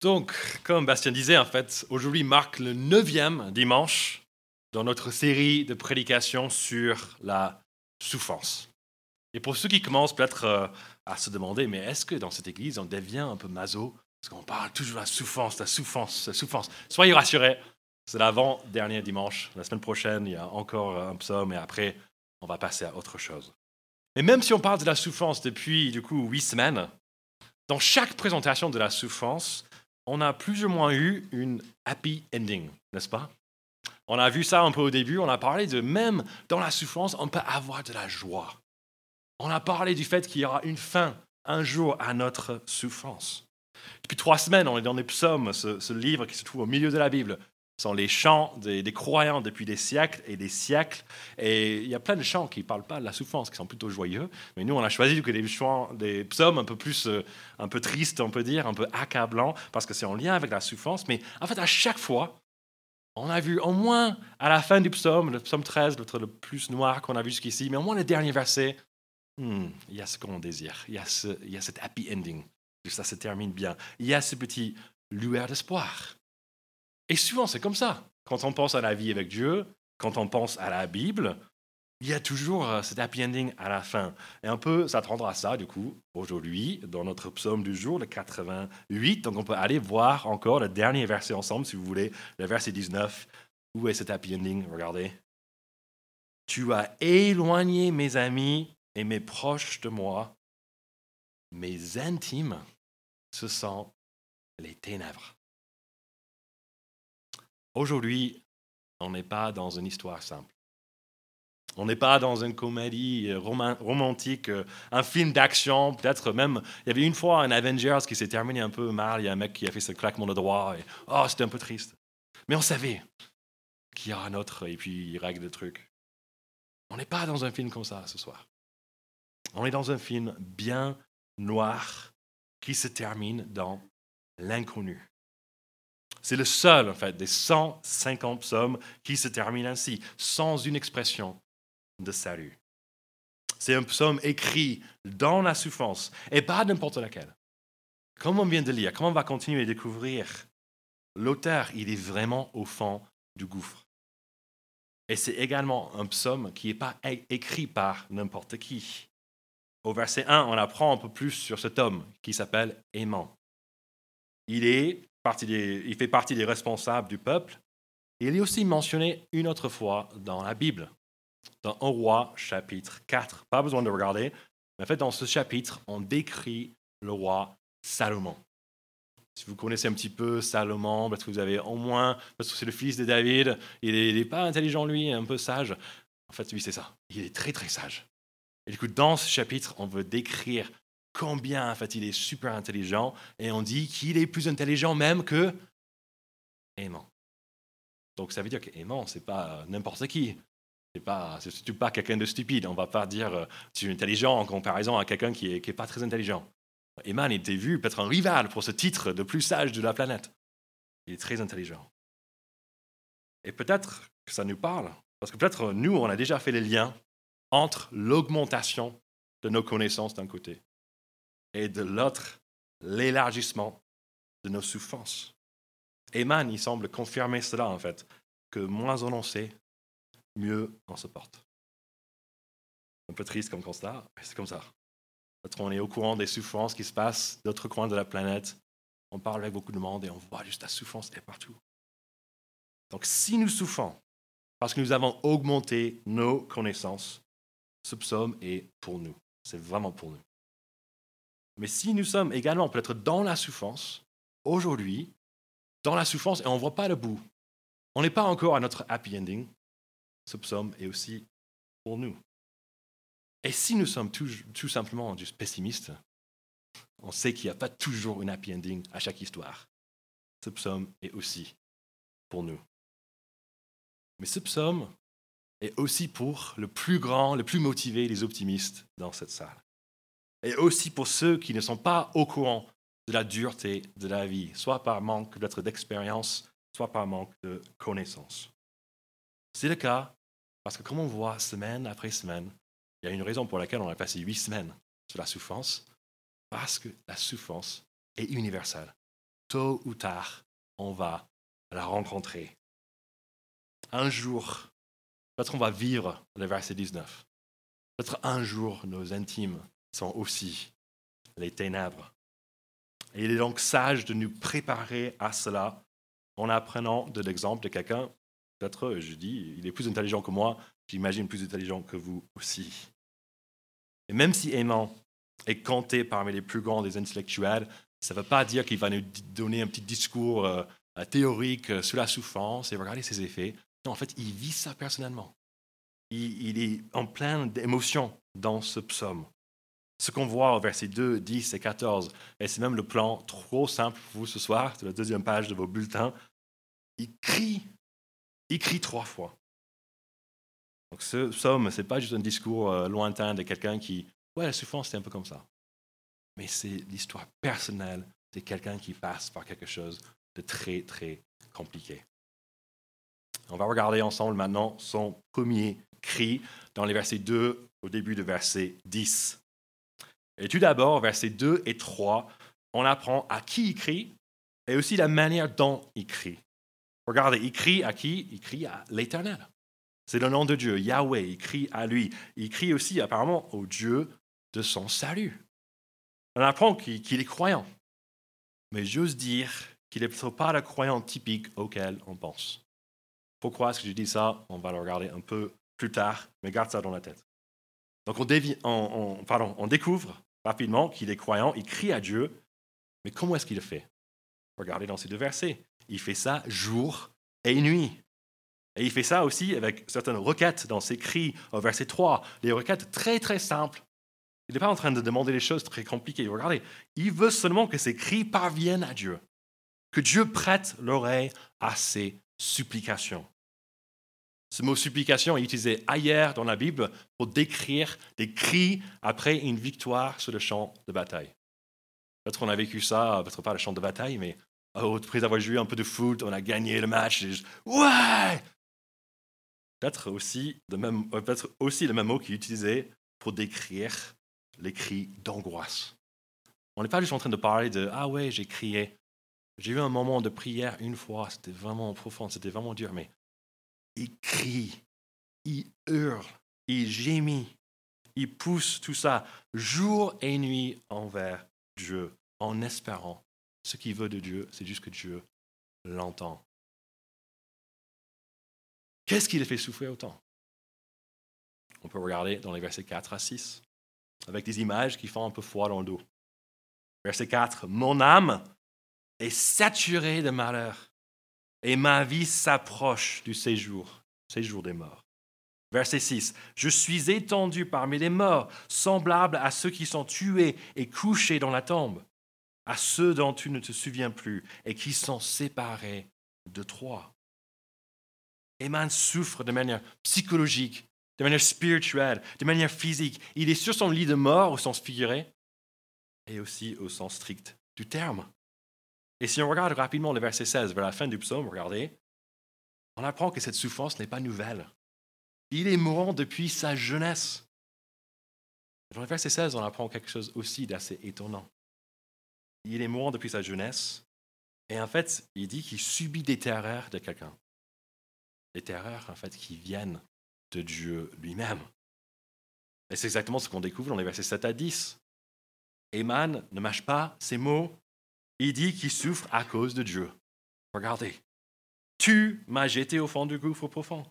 Donc, comme Bastien disait, en fait, aujourd'hui marque le neuvième dimanche dans notre série de prédications sur la souffrance. Et pour ceux qui commencent peut-être euh, à se demander, mais est-ce que dans cette église, on devient un peu maso? Parce qu'on parle toujours de la souffrance, la souffrance, la souffrance. Soyez rassurés, c'est l'avant-dernier dimanche. La semaine prochaine, il y a encore un psaume et après, on va passer à autre chose. Et même si on parle de la souffrance depuis, du coup, huit semaines, dans chaque présentation de la souffrance, on a plus ou moins eu une happy ending, n'est-ce pas? On a vu ça un peu au début, on a parlé de même dans la souffrance, on peut avoir de la joie. On a parlé du fait qu'il y aura une fin un jour à notre souffrance. Depuis trois semaines, on est dans les psaumes, ce, livre qui se trouve au milieu de la Bible. Sont les chants des, croyants depuis des siècles et des siècles. Et il y a plein de chants qui ne parlent pas de la souffrance, qui sont plutôt joyeux. Mais nous, on a choisi que des, chants, des psaumes un peu plus, euh, un peu tristes, on peut dire, un peu accablants, parce que c'est en lien avec la souffrance. Mais en fait, à chaque fois, on a vu au moins à la fin du psaume, le psaume 13, le plus noir qu'on a vu jusqu'ici, mais au moins le dernier verset, hmm, il y a ce qu'on désire, il y, a ce, il y a cet happy ending, ça se termine bien, il y a ce petit lueur d'espoir. Et souvent, c'est comme ça. Quand on pense à la vie avec Dieu, quand on pense à la Bible, il y a toujours euh, cet happy ending à la fin. Et un peu s'attendre à ça, du coup, aujourd'hui, dans notre psaume du jour, le 88. Donc, on peut aller voir encore le dernier verset ensemble, si vous voulez, le verset 19. Où est cet happy ending? Regardez. Tu as éloigné mes amis et mes proches de moi. Mes intimes, ce sont les ténèbres. Aujourd'hui, on n'est pas dans une histoire simple. On n'est pas dans une comédie euh, romantique, euh, un film d'action, peut-être même. Il y avait une fois un Avengers qui s'est terminé un peu mal. Il y a un mec qui a fait ce claquement de doigts. Et, oh, c'était un peu triste. Mais on savait qu'il y aura un autre et puis il règle le truc. On n'est pas dans un film comme ça ce soir. On est dans un film bien noir qui se termine dans l'inconnu. C'est le seul, en fait, des 150 psaumes qui se termine ainsi, sans une expression de salut. C'est un psaume écrit dans la souffrance, et pas n'importe laquelle. Comme on vient de lire, comme on va continuer à découvrir, l'auteur, il est vraiment au fond du gouffre. Et c'est également un psaume qui n'est pas écrit par n'importe qui. Au verset 1, on apprend un peu plus sur cet homme qui s'appelle Aimant. Il est il fait partie des responsables du peuple. Il est aussi mentionné une autre fois dans la Bible, dans 1 roi chapitre 4. Pas besoin de regarder, mais en fait, dans ce chapitre, on décrit le roi Salomon. Si vous connaissez un petit peu Salomon, parce que vous avez au moins, parce que c'est le fils de David, il n'est pas intelligent lui, un peu sage. En fait, lui, c'est ça. Il est très, très sage. Et du coup, dans ce chapitre, on veut décrire combien en fait il est super intelligent et on dit qu'il est plus intelligent même que aimant. Donc ça veut dire qu'aimant, c'est pas n'importe qui. C'est pas, c'est surtout pas quelqu'un de stupide. On va pas dire euh, tu es intelligent en comparaison à quelqu'un qui est, qui est pas très intelligent. Eman était vu peut-être un rival pour ce titre de plus sage de la planète. Il est très intelligent. Et peut-être que ça nous parle, parce que peut-être nous, on a déjà fait les liens entre l'augmentation de nos connaissances d'un côté et de l'autre, l'élargissement de nos souffrances. Eman, il semble confirmer cela, en fait, que moins on en sait, mieux on se porte. Un peu triste comme constat, mais c'est comme ça. On est au courant des souffrances qui se passent d'autres coins de la planète, on parle avec beaucoup de monde et on voit juste la souffrance est partout. Donc si nous souffrons parce que nous avons augmenté nos connaissances, ce psaume est pour nous. C'est vraiment pour nous. Mais si nous sommes également peut-être dans la souffrance, aujourd'hui, dans la souffrance et on ne voit pas le bout, on n'est pas encore à notre happy ending, ce psaume est aussi pour nous. Et si nous sommes tout, simplement juste pessimistes, on sait qu'il n'y a pas toujours une happy ending à chaque histoire. Ce psaume est aussi pour nous. Mais ce psaume est aussi pour le plus grand, le plus motivé, les optimistes dans cette salle et aussi pour ceux qui ne sont pas au courant de la dureté de la vie, soit par manque d'expérience, soit par manque de connaissances. C'est le cas parce que comme on voit semaine après semaine, il y a une raison pour laquelle on a passé huit semaines sur la souffrance, parce que la souffrance est universelle. tôt ou tard, on va la rencontrer. Un jour, peut-être on va vivre le verset 19. Peut-être un jour, nos intimes sont aussi les ténèbres. Et il est donc sage de nous préparer à cela en apprenant de l'exemple de quelqu'un, peut-être, je dis, il est plus intelligent que moi, j'imagine plus intelligent que vous aussi. Et même si Aimant est compté parmi les plus grands des intellectuels, ça ne veut pas dire qu'il va nous donner un petit discours euh, théorique euh, sur la souffrance et regarder ses effets. Non, en fait, il vit ça personnellement. Il, il est en plein d'émotions dans ce psaume. Ce qu'on voit au verset 2, 10 et 14, et c'est même le plan trop simple pour vous ce soir, c'est la deuxième page de vos bulletins, il crie, il crie trois fois. Donc ce psaume, ce n'est pas juste un discours euh, lointain de quelqu'un qui, ouais, la souffrance, c'est un peu comme ça. Mais c'est l'histoire personnelle de quelqu'un qui passe par quelque chose de très, très compliqué. On va regarder ensemble maintenant son premier cri dans les versets 2 au début de verset 10. Et tout d'abord, versets 2 et 3, on apprend à qui il crie et aussi la manière dont il crie. Regardez, il crie à qui? Il crie à l'Éternel. C'est le nom de Dieu, Yahweh, il crie à lui. Il crie aussi apparemment au Dieu de son salut. On apprend qu'il est croyant. Mais j'ose dire qu'il n'est pas le croyant typique auquel on pense. Pourquoi est-ce que je dis ça? On va le regarder un peu plus tard, mais garde ça dans la tête. Donc on découvre rapidement qu'il est croyant, il crie à Dieu, mais comment est-ce qu'il le fait? Regardez dans ces deux versets. Il fait ça jour et nuit. Et il fait ça aussi avec certaines requêtes dans ses cris au verset 3, des requêtes très très simples. Il n'est pas en train de demander des choses très compliquées. Regardez, il veut seulement que ses cris parviennent à Dieu, que Dieu prête l'oreille à ses supplications. Ce mot supplication est utilisé ailleurs dans la Bible pour décrire des cris après une victoire sur le champ de bataille. Peut-être on a vécu ça, peut-être pas le champ de bataille, mais après avoir joué un peu de foot, on a gagné le match. Et ouais Peut-être aussi, euh, peut aussi le même mot qui est utilisé pour décrire les cris d'angoisse. On n'est pas juste en train de parler de Ah ouais, j'ai crié. J'ai eu un moment de prière une fois, c'était vraiment profond, c'était vraiment dur, mais il crie, il hurle, il gémit, il pousse tout ça jour et nuit envers Dieu, en espérant ce qu'il veut de Dieu, c'est juste que Dieu l'entend. Qu'est-ce qui le fait souffrir autant? On peut regarder dans les versets 4 à 6, avec des images qui font un peu froid dans le dos. Verset 4, Mon âme est saturée de malheur et ma vie s'approche du séjour, séjour des morts. Verset 6. Je suis étendu parmi les morts, semblable à ceux qui sont tués et couchés dans la tombe, à ceux dont tu ne te souviens plus et qui sont séparés de toi. Eman souffre de manière psychologique, de manière spirituelle, de manière physique. Il est sur son lit de mort au sens figuré et aussi au sens strict du terme. Et si on regarde rapidement le verset 16 vers la fin du psaume, regardez, on apprend que cette souffrance n'est pas nouvelle. Il est mourant depuis sa jeunesse. Dans le verset 16, on apprend quelque chose aussi d'assez étonnant. Il est mourant depuis sa jeunesse, et en fait, il dit qu'il subit des terreurs de quelqu'un. Des terreurs, en fait, qui viennent de Dieu lui-même. Et c'est exactement ce qu'on découvre dans les versets 7 à 10. Eman ne mâche pas ses mots il dit qu'il souffre à cause de Dieu. Regardez. Tu m'as jeté au fond du gouffre profond.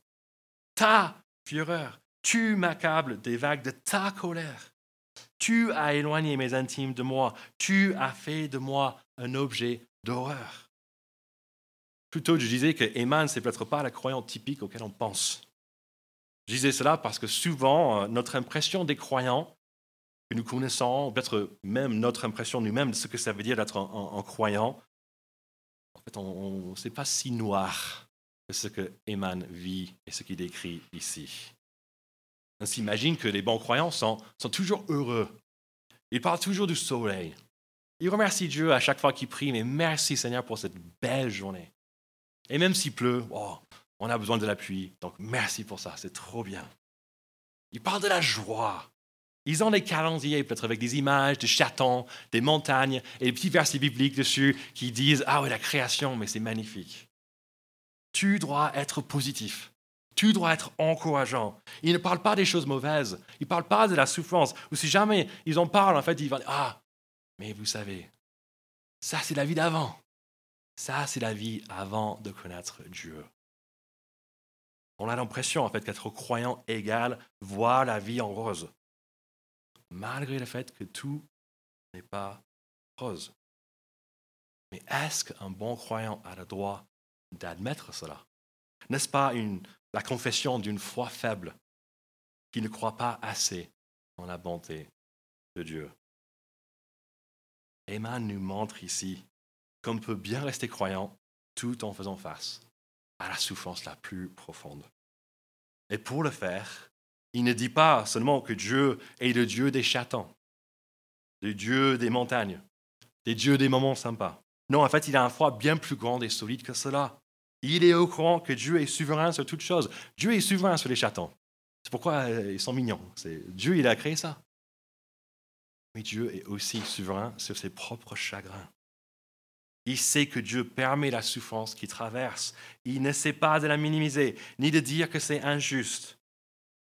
Ta fureur, tu m'accables des vagues de ta colère. Tu as éloigné mes intimes de moi. Tu as fait de moi un objet d'horreur. Plutôt, je disais que Eman, c'est peut-être pas la croyante typique auquel on pense. Je disais cela parce que souvent, euh, notre impression des croyants, que nous connaissons, peut-être même notre impression nous-mêmes de ce que ça veut dire d'être un, croyant, en fait, on n'est pas si noir que ce que Eman vit et ce qu'il décrit ici. On s'imagine que les bons croyants sont, sont toujours heureux. Ils parlent toujours du soleil. Ils remercient Dieu à chaque fois qu'ils prient, mais merci Seigneur pour cette belle journée. Et même s'il pleut, oh, on a besoin de la pluie, donc merci pour ça, c'est trop bien. Ils parlent de la joie, Ils ont des calendriers, peut-être avec des images de chatons, des montagnes, et des petits versets bibliques dessus qui disent Ah oui, la création, mais c'est magnifique. Tu dois être positif. Tu dois être encourageant. Ils ne parlent pas des choses mauvaises. Ils ne parlent pas de la souffrance. Ou si jamais ils en parlent, en fait, ils vont Ah, mais vous savez, ça c'est la vie d'avant. Ça c'est la vie avant de connaître Dieu. On a l'impression, en fait, qu'être croyant égal voir la vie en rose malgré le fait que tout n'est pas rose. Mais est-ce qu'un bon croyant a le droit d'admettre cela? N'est-ce pas la confession d'une foi faible qui ne croit pas assez en la bonté de Dieu? Emma nous montre ici qu'on peut bien rester croyant tout en faisant face à la souffrance la plus profonde. Et pour le faire, il ne dit pas seulement que Dieu est le Dieu des chatons, le Dieu des montagnes, le Dieu des moments sympas. Non, en fait, il a un foi bien plus grand et solide que cela. Il est au courant que Dieu est souverain sur toutes choses. Dieu est souverain sur les chatons. C'est pourquoi euh, ils sont mignons. Dieu, il a créé ça. Mais Dieu est aussi souverain sur ses propres chagrins. Il sait que Dieu permet la souffrance qui traverse. Il ne sait pas de la minimiser, ni de dire que c'est injuste.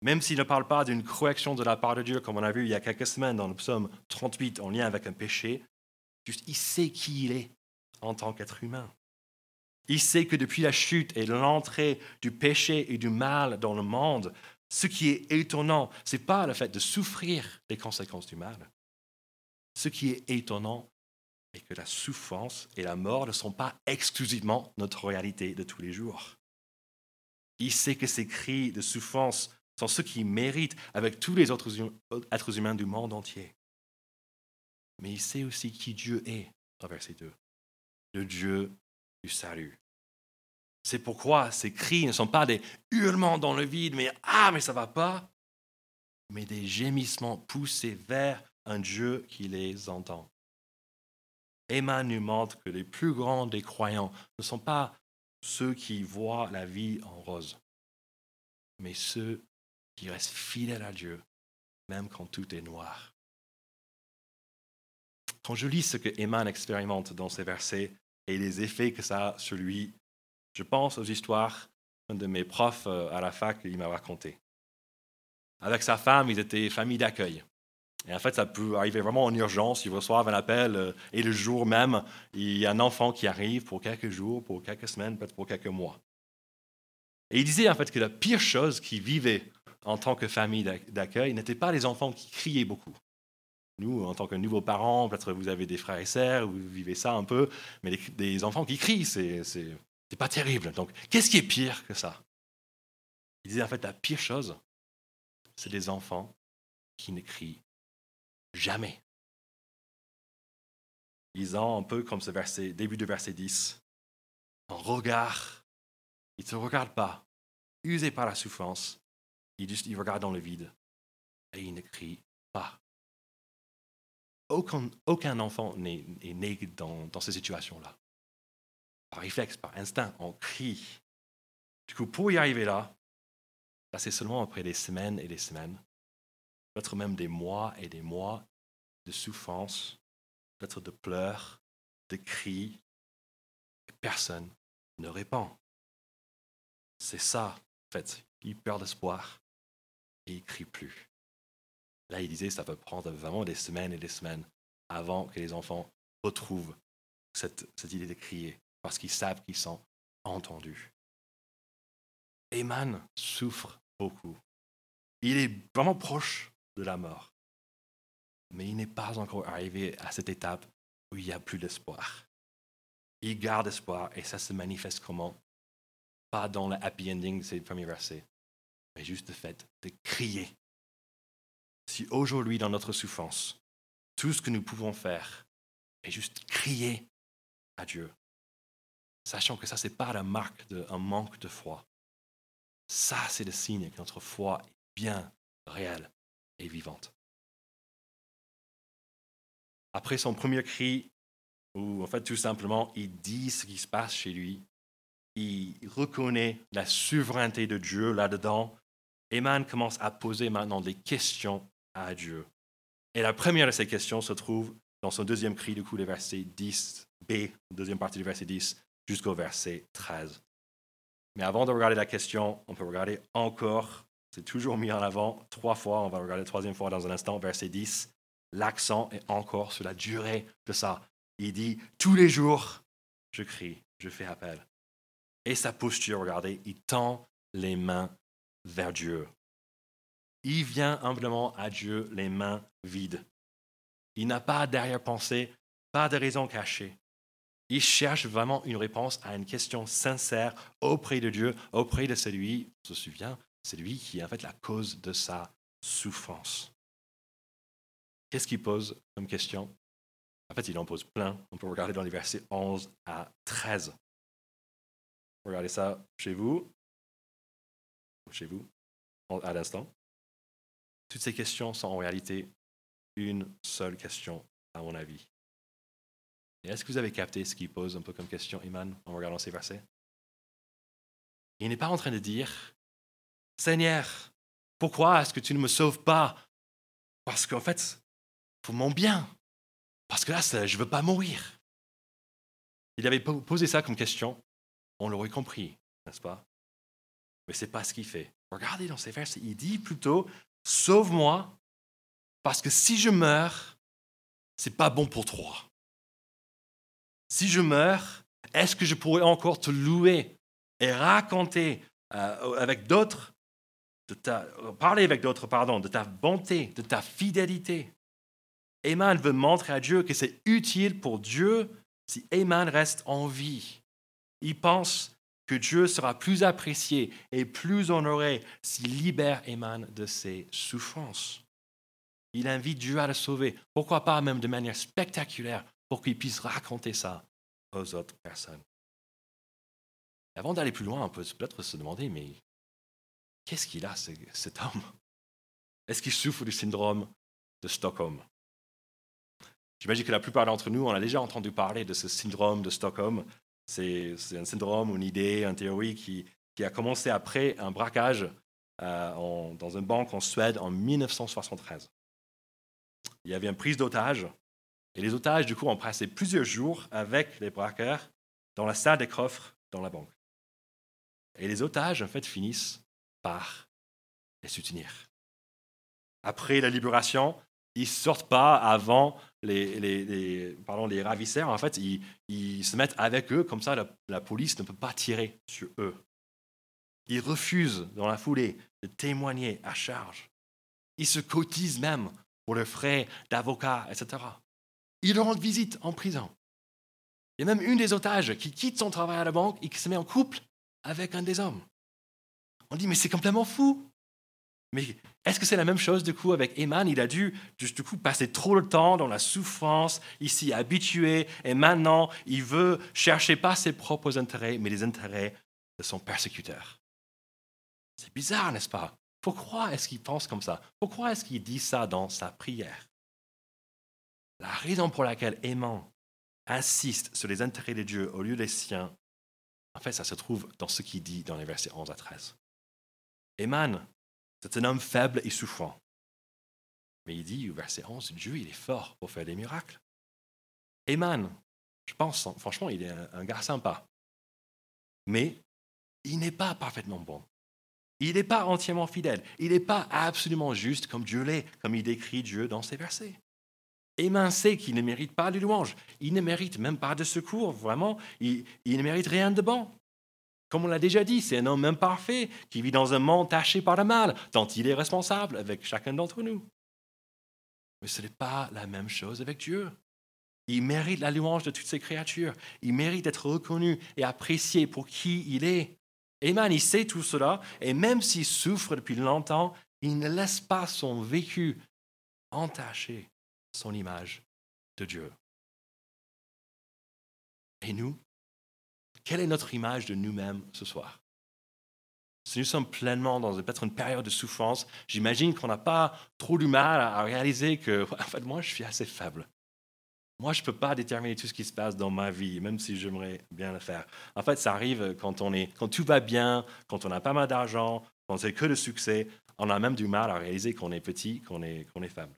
Même s'il ne parle pas d'une correction de la part de Dieu, comme on a vu il y a quelques semaines dans le psaume 38 en lien avec un péché, juste il sait qui il est en tant qu'être humain. Il sait que depuis la chute et l'entrée du péché et du mal dans le monde, ce qui est étonnant, ce n'est pas le fait de souffrir les conséquences du mal. Ce qui est étonnant est que la souffrance et la mort ne sont pas exclusivement notre réalité de tous les jours. Il sait que ces cris de souffrance sont ceux qui méritent avec tous les autres êtres humains du monde entier. Mais il sait aussi qui Dieu est, dans verset 2, le Dieu du salut. C'est pourquoi ces cris ne sont pas des hurlements dans le vide, mais ah, mais ça va pas, mais des gémissements poussés vers un Dieu qui les entend. Emma nous montre que les plus grands des croyants ne sont pas ceux qui voient la vie en rose, mais ceux qui reste fidèle à Dieu, même quand tout est noir. Quand je lis ce que Eman expérimente dans ces versets et les effets que ça a sur lui, je pense aux histoires de mes profs euh, à la fac qu'il m'a raconté. Avec sa femme, ils étaient famille d'accueil. Et en fait, ça peut arriver vraiment en urgence. Ils reçoivent un appel euh, et le jour même, il y a un enfant qui arrive pour quelques jours, pour quelques semaines, peut-être pour quelques mois. Et il disait en fait que la pire chose qu'il vivait en tant que famille d'accueil n'étaient pas les enfants qui criaient beaucoup. Nous, en tant que nouveaux parents, peut-être vous avez des frères et sœurs, vous vivez ça un peu, mais des enfants qui crient, c'est, c'est, pas terrible. Donc, qu'est-ce qui est pire que ça? Il disait en fait, la pire chose, c'est des enfants qui ne crient jamais. Lisant un peu comme ce verset, début du verset 10, un regard, ils ne te regardent pas, usés par la souffrance, il, regarde dans le vide et il ne crie pas. Aucun, enfant n'est né dans, ces situations-là. Par réflexe, par instinct, on crie. Du coup, pour y arriver là, ça c'est seulement après des semaines et des semaines, peut-être même des mois et des mois de souffrance, peut-être de pleurs, de cris, et personne ne répond. C'est ça, en fait, il perd d'espoir et il crie plus. Là, il disait ça peut prendre vraiment des semaines et des semaines avant que les enfants retrouvent cette, cette idée de crier, parce qu'ils savent qu'ils sont entendus. Eman souffre beaucoup. Il est vraiment proche de la mort. Mais il n'est pas encore arrivé à cette étape où il n'y a plus d'espoir. Il garde espoir et ça se manifeste comment? Pas dans le happy ending de ces premiers versets, mais juste le fait de crier. Si aujourd'hui, dans notre souffrance, tout ce que nous pouvons faire est juste crier à Dieu, sachant que ça, ce n'est pas la marque d'un manque de foi. Ça, c'est le signe que notre foi est bien réelle et vivante. Après son premier cri, où en fait tout simplement il dit ce qui se passe chez lui, il reconnaît la souveraineté de Dieu là-dedans Eman commence à poser maintenant des questions à Dieu. Et la première de ces questions se trouve dans son deuxième cri, du coup, le verset 10, B, deuxième partie du verset 10, jusqu'au verset 13. Mais avant de regarder la question, on peut regarder encore, c'est toujours mis en avant trois fois, on va regarder la troisième fois dans un instant, verset 10. L'accent est encore sur la durée de ça. Il dit, tous les jours, je crie, je fais appel. Et sa posture, regardez, il tend les mains vers Dieu. Il vient humblement à Dieu les mains vides. Il n'a pas d'arrière-pensée, pas de raison cachée. Il cherche vraiment une réponse à une question sincère auprès de Dieu, auprès de celui, on se souvient, c'est lui qui est en fait la cause de sa souffrance. Qu'est-ce qu'il pose comme question? En fait, il en pose plein. On peut regarder dans les versets 11 à 13. Regardez ça chez vous, chez vous, à l'instant. Toutes ces questions sont en réalité une seule question, à mon avis. Est-ce que vous avez capté ce qu'il pose un peu comme question, Iman, en regardant ces versets? Il n'est pas en train de dire, Seigneur, pourquoi est-ce que tu ne me sauves pas? Parce qu'en fait, pour mon bien. Parce que là, je ne veux pas mourir. Il avait posé ça comme question, on l'aurait compris, n'est-ce pas? Mais ce n'est pas ce qu'il fait. Regardez dans ces versets, il dit plutôt, sauve-moi, parce que si je meurs, c'est pas bon pour toi. Si je meurs, est-ce que je pourrais encore te louer et raconter euh, avec d'autres, parler avec d'autres, pardon, de ta bonté, de ta fidélité? Eman veut montrer à Dieu que c'est utile pour Dieu si Eman reste en vie. Il pense que Dieu sera plus apprécié et plus honoré s'il libère Eman de ses souffrances. Il invite Dieu à le sauver. Pourquoi pas même de manière spectaculaire pour qu'il puisse raconter ça aux autres personnes. avant d'aller plus loin, on peut peut-être se demander, mais qu'est-ce qu'il a, cet homme? Est-ce qu'il souffre du syndrome de Stockholm? J'imagine que la plupart d'entre nous, on a déjà entendu parler de ce syndrome de Stockholm. C'est un syndrome, une idée, une théorie qui, a commencé après un braquage euh, dans une banque en Suède en 1973 il y avait une prise d'otages. Et les otages, du coup, ont passé plusieurs jours avec les braqueurs dans la salle des coffres dans la banque. Et les otages, en fait, finissent par les soutenir. Après la libération, ils sortent pas avant les, les ravisseurs. En fait, ils, se mettent avec eux, comme ça, la, la police ne peut pas tirer sur eux. Ils refusent, dans la foulée, de témoigner à charge. Ils se cotisent même pour le frais d'avocat, etc. Ils rendent visite en prison. Il y a même une des otages qui quitte son travail à la banque et qui se met en couple avec un des hommes. On dit, mais c'est complètement fou. Mais est-ce que c'est la même chose du coup avec Eman? Il a dû du coup passer trop de temps dans la souffrance, il s'y habitué, et maintenant il veut chercher pas ses propres intérêts, mais les intérêts de son persécuteur. C'est bizarre, n'est-ce pas? Pourquoi est-ce qu'il pense comme ça? Pourquoi est-ce qu'il dit ça dans sa prière? La raison pour laquelle Aimant insiste sur les intérêts de Dieu au lieu des siens, en fait, ça se trouve dans ce qu'il dit dans les versets 11 à 13. Eman, c'est un homme faible et souffrant. Mais il dit au verset 11, Dieu, il est fort pour faire des miracles. Eman, je pense, franchement, il est un gars sympa. Mais il n'est pas parfaitement bon. Il n'est pas entièrement fidèle. Il n'est pas absolument juste comme Dieu l'est, comme il décrit Dieu dans ses versets. Emmain sait qu'il ne mérite pas de louange. Il ne mérite même pas de secours, vraiment. Il, ne mérite rien de bon. Comme on l'a déjà dit, c'est un homme imparfait qui vit dans un monde taché par le mal, dont il est responsable avec chacun d'entre nous. Mais ce n'est pas la même chose avec Dieu. Il mérite la louange de toutes ses créatures. Il mérite d'être reconnu et apprécié pour qui il est. Eman, il sait tout cela, et même s'il souffre depuis longtemps, il ne laisse pas son vécu entacher son image de Dieu. Et nous, quelle est notre image de nous-mêmes ce soir? Si nous sommes pleinement dans peut-être une période de souffrance, j'imagine qu'on n'a pas trop du mal à réaliser que, en fait, moi, je suis assez faible. Moi, je ne peux pas déterminer tout ce qui se passe dans ma vie, même si j'aimerais bien le faire. En fait, ça arrive quand, on est, quand tout va bien, quand on a pas mal d'argent, quand c'est que le succès. On a même du mal à réaliser qu'on est petit, qu'on est, qu'on est faible.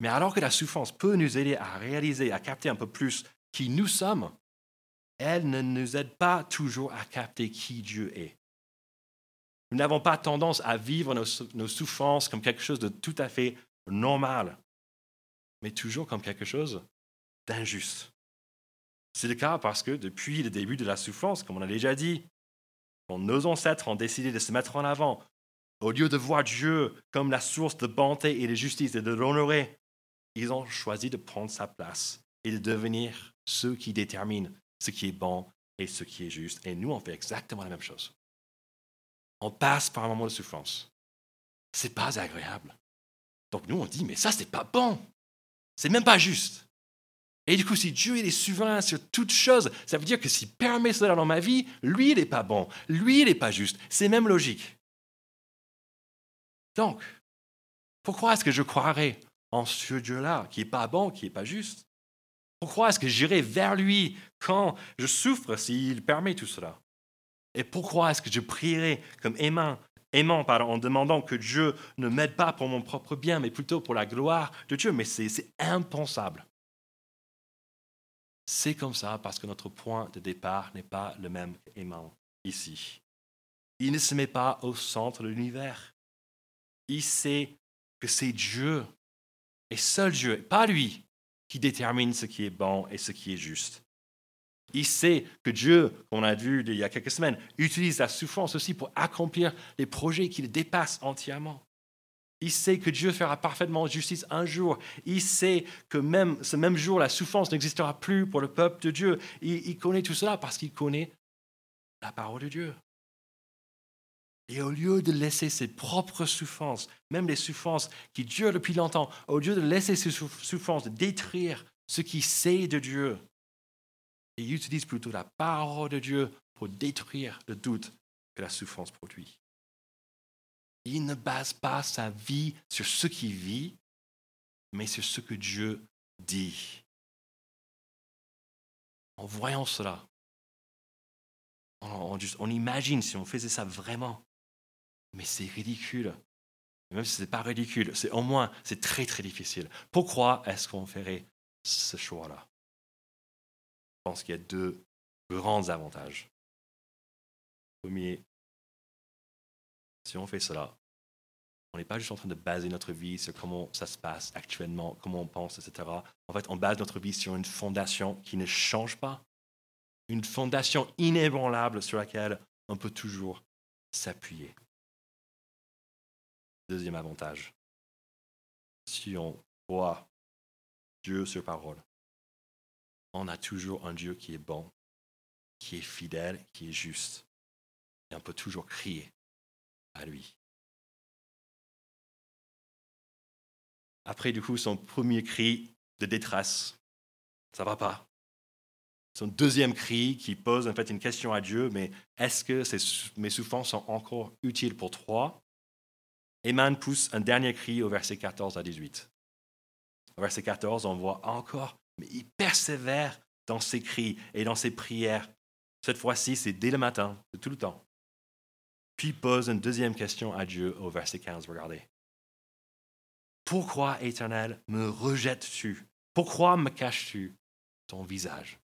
Mais alors que la souffrance peut nous aider à réaliser, à capter un peu plus qui nous sommes, elle ne nous aide pas toujours à capter qui Dieu est. Nous n'avons pas tendance à vivre nos, souffrances comme quelque chose de tout à fait normal, mais toujours comme quelque chose d'injuste. C'est le cas parce que depuis le début de la souffrance, comme on a déjà dit, quand nos ancêtres ont décidé de se mettre en avant, au lieu de voir Dieu comme la source de bonté et de justice et de l'honorer, ils ont choisi de prendre sa place et de devenir ceux qui déterminent ce qui est bon et ce qui est juste. Et nous, on fait exactement la même chose. On passe par un moment de souffrance. C'est pas agréable. Donc nous, on dit, mais ça, c'est pas bon. C'est même pas juste. Et du coup, si Dieu est souverain sur toutes choses, ça veut dire que s'il permet cela dans ma vie, lui, il n'est pas bon. Lui, il n'est pas juste. C'est même logique. Donc, pourquoi est-ce que je croirais en ce Dieu-là, qui n'est pas bon, qui n'est pas juste? Pourquoi est-ce que j'irai vers lui quand je souffre s'il permet tout cela? Et pourquoi est-ce que je prierai comme aimant, aimant en demandant que Dieu ne m'aide pas pour mon propre bien, mais plutôt pour la gloire de Dieu? Mais c'est impensable. C'est comme ça parce que notre point de départ n'est pas le même aimant ici. Il ne se met pas au centre de l'univers. Il sait que c'est Dieu et seul Dieu, pas lui, qui détermine ce qui est bon et ce qui est juste. Il sait que Dieu, qu'on a vu il y a quelques semaines, utilise la souffrance aussi pour accomplir les projets qui le dépassent entièrement. Il sait que Dieu fera parfaitement justice un jour. Il sait que même ce même jour, la souffrance n'existera plus pour le peuple de Dieu. il connaît tout cela parce qu'il connaît la parole de Dieu. Et au lieu de laisser ses propres souffrances, même les souffrances qui durent depuis longtemps, au lieu de laisser ses souffrances détruire ce qui sait de Dieu, il utilise plutôt la parole de Dieu pour détruire le doute que la souffrance produit. Il ne base pas sa vie sur ce qu'il vit, mais sur ce que Dieu dit. En voyant cela, on imagine si on faisait ça vraiment, mais c'est ridicule. Même si ce n'est pas ridicule, c'est au moins, c'est très très difficile. Pourquoi est-ce qu'on ferait ce choix-là? Je pense qu'il y a deux grands avantages. Premier, si on fait cela, on n'est pas juste en train de baser notre vie sur comment ça se passe actuellement, comment on pense, etc. En fait, on base notre vie sur une fondation qui ne change pas, une fondation inébranlable sur laquelle on peut toujours s'appuyer. Deuxième avantage, si on voit Dieu sur parole, on a toujours un Dieu qui est bon, qui est fidèle, qui est juste. Et on peut toujours crier à lui. Après, du coup, son premier cri de détresse, ça va pas. Son deuxième cri qui pose en fait une question à Dieu, mais est-ce que mes souffrances sont encore utiles pour toi? Eman pousse un dernier cri au verset 14 à 18. Au verset 14, on voit encore, mais il persévère dans ses cris et dans ses prières. Cette fois-ci, c'est dès le matin, c'est tout le temps. Puis pose une deuxième question à Dieu au verset 15, regardez. Pourquoi, Éternel, me rejettes-tu? Pourquoi me caches-tu ton visage?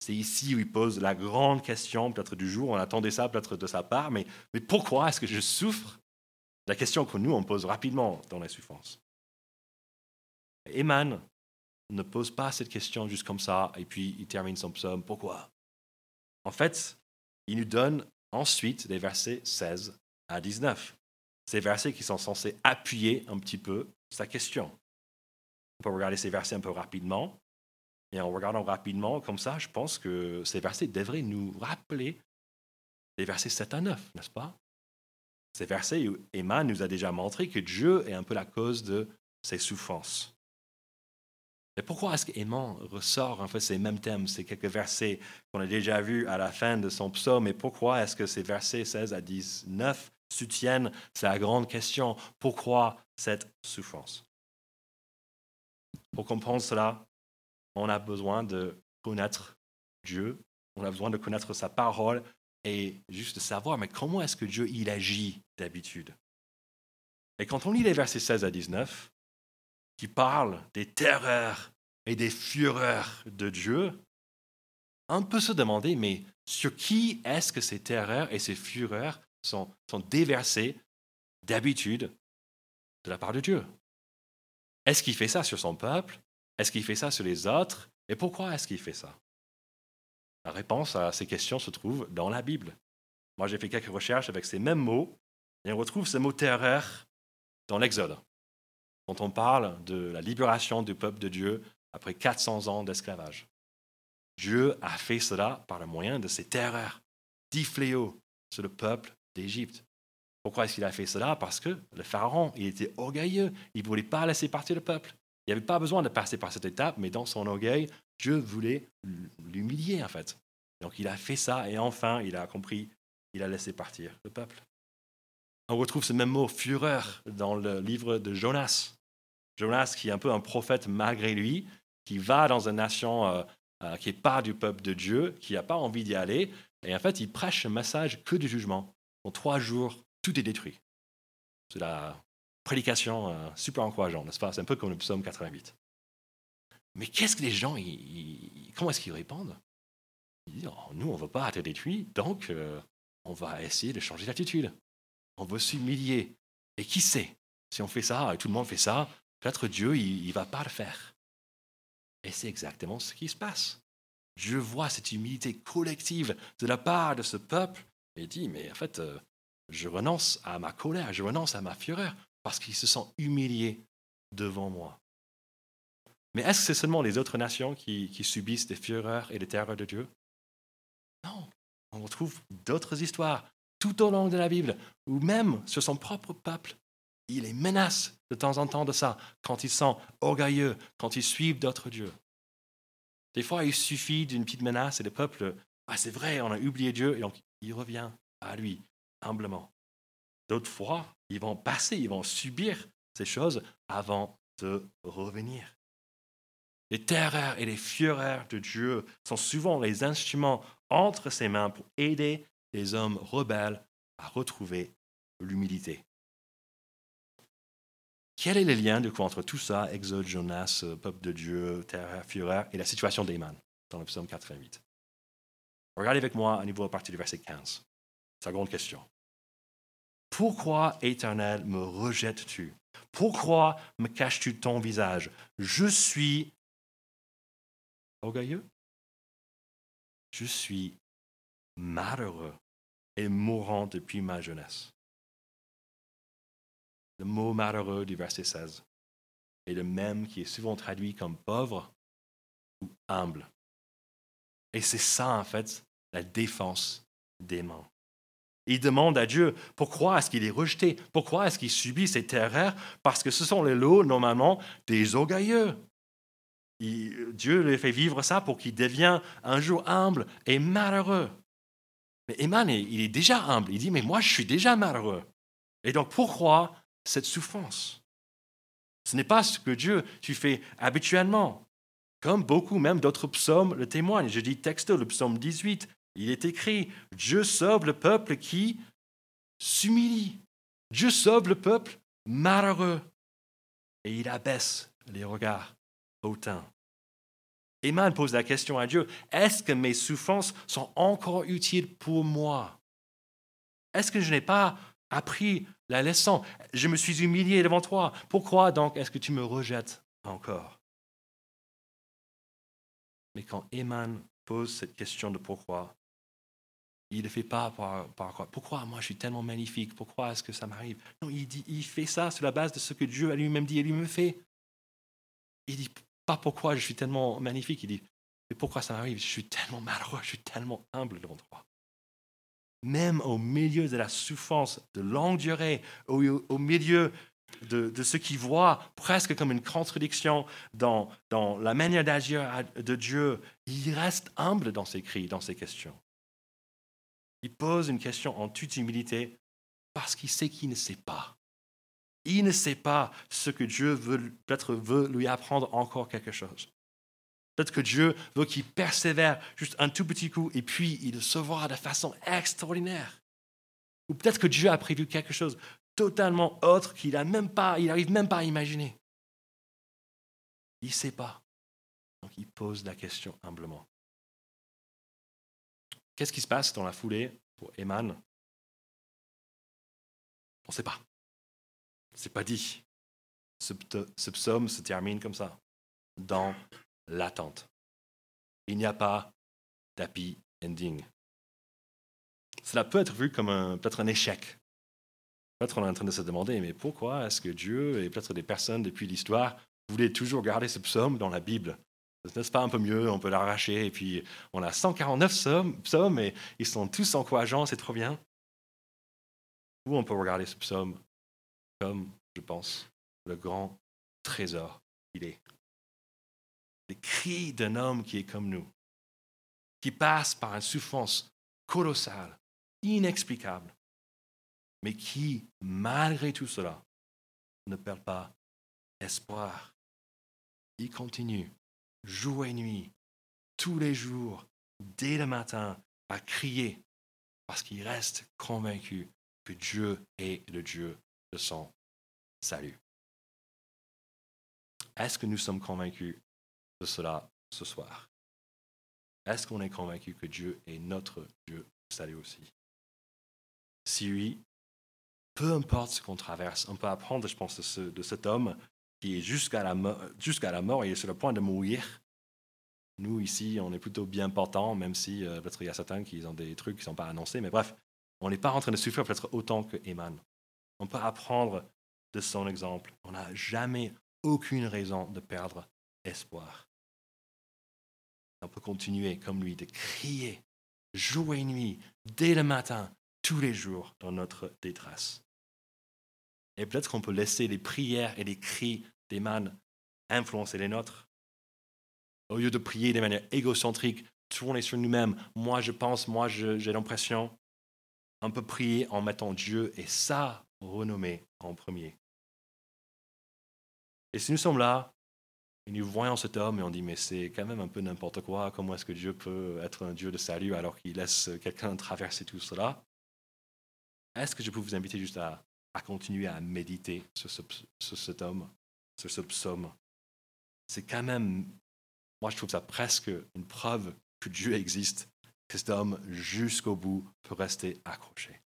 C'est ici où il pose la grande question, peut-être du jour, on attendait ça peut-être de sa part, mais, mais pourquoi est-ce que je souffre la question que nous, on pose rapidement dans la souffrance. Eman ne pose pas cette question juste comme ça, et puis il termine son psaume. Pourquoi? En fait, il nous donne ensuite des versets 16 à 19. Ces versets qui sont censés appuyer un petit peu sa question. On peut regarder ces versets un peu rapidement. Et en regardant rapidement comme ça, je pense que ces versets devraient nous rappeler les versets 7 à 9, n'est-ce pas? Ces versets, Emma nous a déjà montré que Dieu est un peu la cause de ses souffrances. Et pourquoi est-ce qu'Emma ressort en fait ces mêmes thèmes, ces quelques versets qu'on a déjà vus à la fin de son psaume, et pourquoi est-ce que ces versets 16 à 19 soutiennent sa grande question, pourquoi cette souffrance? Pour comprendre cela, on a besoin de connaître Dieu, on a besoin de connaître sa parole, et juste savoir, mais comment est-ce que Dieu il agit d'habitude? Et quand on lit les versets 16 à 19, qui parlent des terreurs et des fureurs de Dieu, on peut se demander, mais sur qui est-ce que ces terreurs et ces fureurs sont, sont déversées d'habitude de la part de Dieu? Est-ce qu'il fait ça sur son peuple? Est-ce qu'il fait ça sur les autres? Et pourquoi est-ce qu'il fait ça? La réponse à ces questions se trouve dans la Bible. Moi, j'ai fait quelques recherches avec ces mêmes mots, et on retrouve ce mot terreur dans l'Exode, quand on parle de la libération du peuple de Dieu après 400 ans d'esclavage. Dieu a fait cela par le moyen de ses terreurs, dix fléaux sur le peuple d'Égypte. Pourquoi est-ce qu'il a fait cela? Parce que le pharaon, il était orgueilleux, il ne voulait pas laisser partir le peuple. Il n'y avait pas besoin de passer par cette étape, mais dans son orgueil, Dieu voulait l'humilier en fait. Donc il a fait ça et enfin il a compris, il a laissé partir le peuple. On retrouve ce même mot fureur dans le livre de Jonas. Jonas qui est un peu un prophète malgré lui, qui va dans une nation euh, euh, qui n'est pas du peuple de Dieu, qui n'a pas envie d'y aller, et en fait il prêche un message que du jugement. En trois jours, tout est détruit. C'est la prédication euh, super encourageante, n'est-ce pas? C'est un peu comme le psaume 88. Mais qu'est-ce que les gens, comment est-ce qu'ils répondent? Ils disent, oh, nous, on ne veut pas être détruits, donc euh, on va essayer de changer d'attitude. On veut s'humilier. Et qui sait Si on fait ça, et tout le monde fait ça, peut-être Dieu, il ne va pas le faire. Et c'est exactement ce qui se passe. Dieu voit cette humilité collective de la part de ce peuple et dit, mais en fait, euh, je renonce à ma colère, je renonce à ma fureur, parce qu'ils se sentent humiliés devant moi. Mais est-ce que c'est seulement les autres nations qui, subissent des fureurs et des terreurs de Dieu? Non, on retrouve d'autres histoires tout au long de la Bible, ou même sur son propre peuple. Il les menace de temps en temps de ça, quand ils sont orgueilleux, quand ils suivent d'autres dieux. Des fois, il suffit d'une petite menace et le peuple, ah, c'est vrai, on a oublié Dieu, et donc il revient à lui humblement. D'autres fois, ils vont passer, ils vont subir ces choses avant de revenir. Les terreurs et les fureurs de Dieu sont souvent les instruments entre ses mains pour aider les hommes rebelles à retrouver l'humilité. Quel est le lien du coup entre tout ça, Exode, Jonas, peuple de Dieu, terreur, fureur, et la situation d'Eman dans le psaume 88 Regardez avec moi à niveau à partir du verset 15. C'est la grande question. Pourquoi, Éternel, me rejettes-tu? Pourquoi me caches-tu ton visage? Je suis orgueilleux? Je suis malheureux et mourant depuis ma jeunesse. Le mot malheureux du verset 16 est le même qui est souvent traduit comme pauvre ou humble. Et c'est ça, en fait, la défense des mains. Il demande à Dieu pourquoi est-ce qu'il est rejeté, pourquoi est-ce qu'il subit ces terreurs, parce que ce sont les lots, normalement, des orgueilleux. Dieu lui fait vivre ça pour qu'il devienne un jour humble et malheureux. Mais Eman, il est déjà humble. Il dit, mais moi, je suis déjà malheureux. Et donc, pourquoi cette souffrance? Ce n'est pas ce que Dieu, tu fais habituellement. Comme beaucoup, même d'autres psaumes le témoignent. Je dis texte, le psaume 18, il est écrit, Dieu sauve le peuple qui s'humilie. Dieu sauve le peuple malheureux. Et il abaisse les regards hautains. Eman pose la question à Dieu, est-ce que mes souffrances sont encore utiles pour moi? Est-ce que je n'ai pas appris la leçon? Je me suis humilié devant toi. Pourquoi donc est-ce que tu me rejettes encore? Mais quand Eman pose cette question de pourquoi, il ne fait pas par, quoi? Pourquoi moi je suis tellement magnifique? Pourquoi est-ce que ça m'arrive? Non, il, dit, il fait ça sur la base de ce que Dieu a lui-même dit et lui me fait. Il dit pourquoi je suis tellement magnifique, il dit mais pourquoi ça m'arrive? Je suis tellement malheureux, je suis tellement humble devant toi. Même au milieu de la souffrance de longue durée, au, milieu de, de, ce qu'il voit presque comme une contradiction dans la manière d'agir de Dieu, il reste humble dans ses cris, dans ses questions. Il pose une question en toute humilité parce qu'il sait qu'il ne sait pas. Il ne sait pas ce que Dieu veut, peut-être veut lui apprendre encore quelque chose. Peut-être que Dieu veut qu'il persévère juste un tout petit coup et puis il se voit de façon extraordinaire. Ou peut-être que Dieu a prévu quelque chose totalement autre qu'il n'arrive même pas à imaginer. Il ne sait pas. Donc il pose la question humblement. Qu'est-ce qui se passe dans la foulée pour Eman? On ne sait pas. Ce n'est pas dit. Ce, ce psaume se termine comme ça, dans l'attente. Il n'y a pas d'happy ending. Cela peut être vu comme peut-être un échec. Peut-être on est en train de se demander, mais pourquoi est-ce que Dieu et peut-être des personnes depuis l'histoire voulaient toujours garder ce psaume dans la Bible? N'est-ce pas un peu mieux? On peut l'arracher et puis on a 149 psaumes, psaumes et ils sont tous encourageants, c'est trop bien. Ou on peut regarder ce psaume? Comme, je pense, le grand trésor qu'il est. Les cris d'un homme qui est comme nous, qui passe par une souffrance colossale, inexplicable, mais qui, malgré tout cela, ne perd pas espoir. Il continue, jour et nuit, tous les jours, dès le matin, à crier, parce qu'il reste convaincu que Dieu est le Dieu de son salut. Est-ce que nous sommes convaincus de cela ce soir? Est-ce qu'on est convaincu que Dieu est notre Dieu salut aussi? Si oui, peu importe ce qu'on traverse, on peut apprendre, je pense, de, cet homme qui est jusqu'à la, la mort et est sur le point de mourir. Nous, ici, on est plutôt bien portants, même si euh, peut-être il y a certains qui ont des trucs qui ne sont pas annoncés. Mais bref, on n'est pas en train de souffrir peut-être autant que Eman. On peut apprendre de son exemple. On n'a jamais aucune raison de perdre espoir. On peut continuer comme lui de crier jour et nuit, dès le matin, tous les jours dans notre détresse. Et peut-être qu'on peut laisser les prières et les cris des man influencer les nôtres. Au lieu de prier de manière égocentrique, tourner sur nous-mêmes, moi je pense, moi j'ai l'impression, on peut prier en mettant Dieu et sa renommée en premier. Et si nous sommes là, et nous voyons cet homme et on dit, mais c'est quand même un peu n'importe quoi, comment est-ce que Dieu peut être un Dieu de salut alors qu'il laisse quelqu'un traverser tout cela? Est-ce que je peux vous inviter juste à, continuer à méditer sur, cet homme, sur ce psaume? C'est quand même, moi je trouve ça presque une preuve que Dieu existe, que cet homme jusqu'au bout peut rester accroché.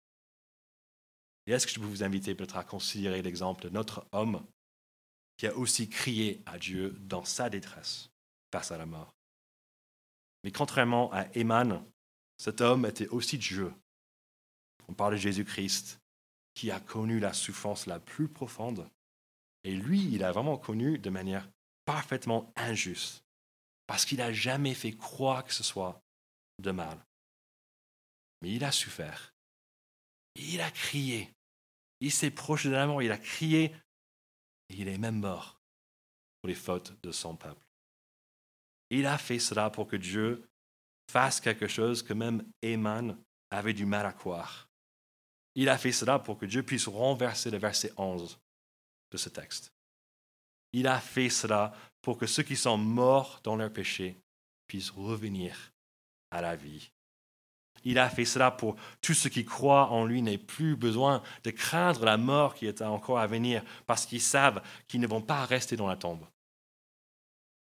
Et est-ce que je peux vous inviter peut-être à considérer l'exemple de notre homme qui a aussi crié à Dieu dans sa détresse face à la mort? Mais contrairement à Eman, cet homme était aussi Dieu. On parle de Jésus-Christ, qui a connu la souffrance la plus profonde. Et lui, il a vraiment connu de manière parfaitement injuste, parce qu'il n'a jamais fait quoi que ce soit de mal. Mais il a souffert. Il a crié. Il s'est proche de la mort. Il a crié il est même mort pour les fautes de son peuple. Il a fait cela pour que Dieu fasse quelque chose que même Eman avait du mal à croire. Il a fait cela pour que Dieu puisse renverser le verset 11 de ce texte. Il a fait cela pour que ceux qui sont morts dans leur péché puissent revenir à la vie il a fait cela pour tous ceux qui croient en lui n'aient plus besoin de craindre la mort qui est encore à venir parce qu'ils savent qu'ils ne vont pas rester dans la tombe.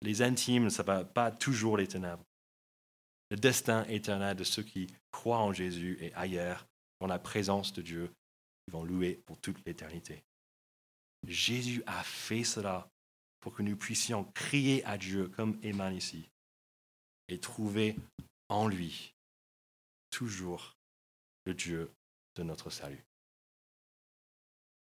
Les intimes ne savent pas toujours les ténèbres. Le destin éternel de ceux qui croient en Jésus est ailleurs, dans la présence de Dieu, qui vont louer pour toute l'éternité. Jésus a fait cela pour que nous puissions crier à Dieu comme Eman ici et trouver en lui toujours le Dieu de notre salut.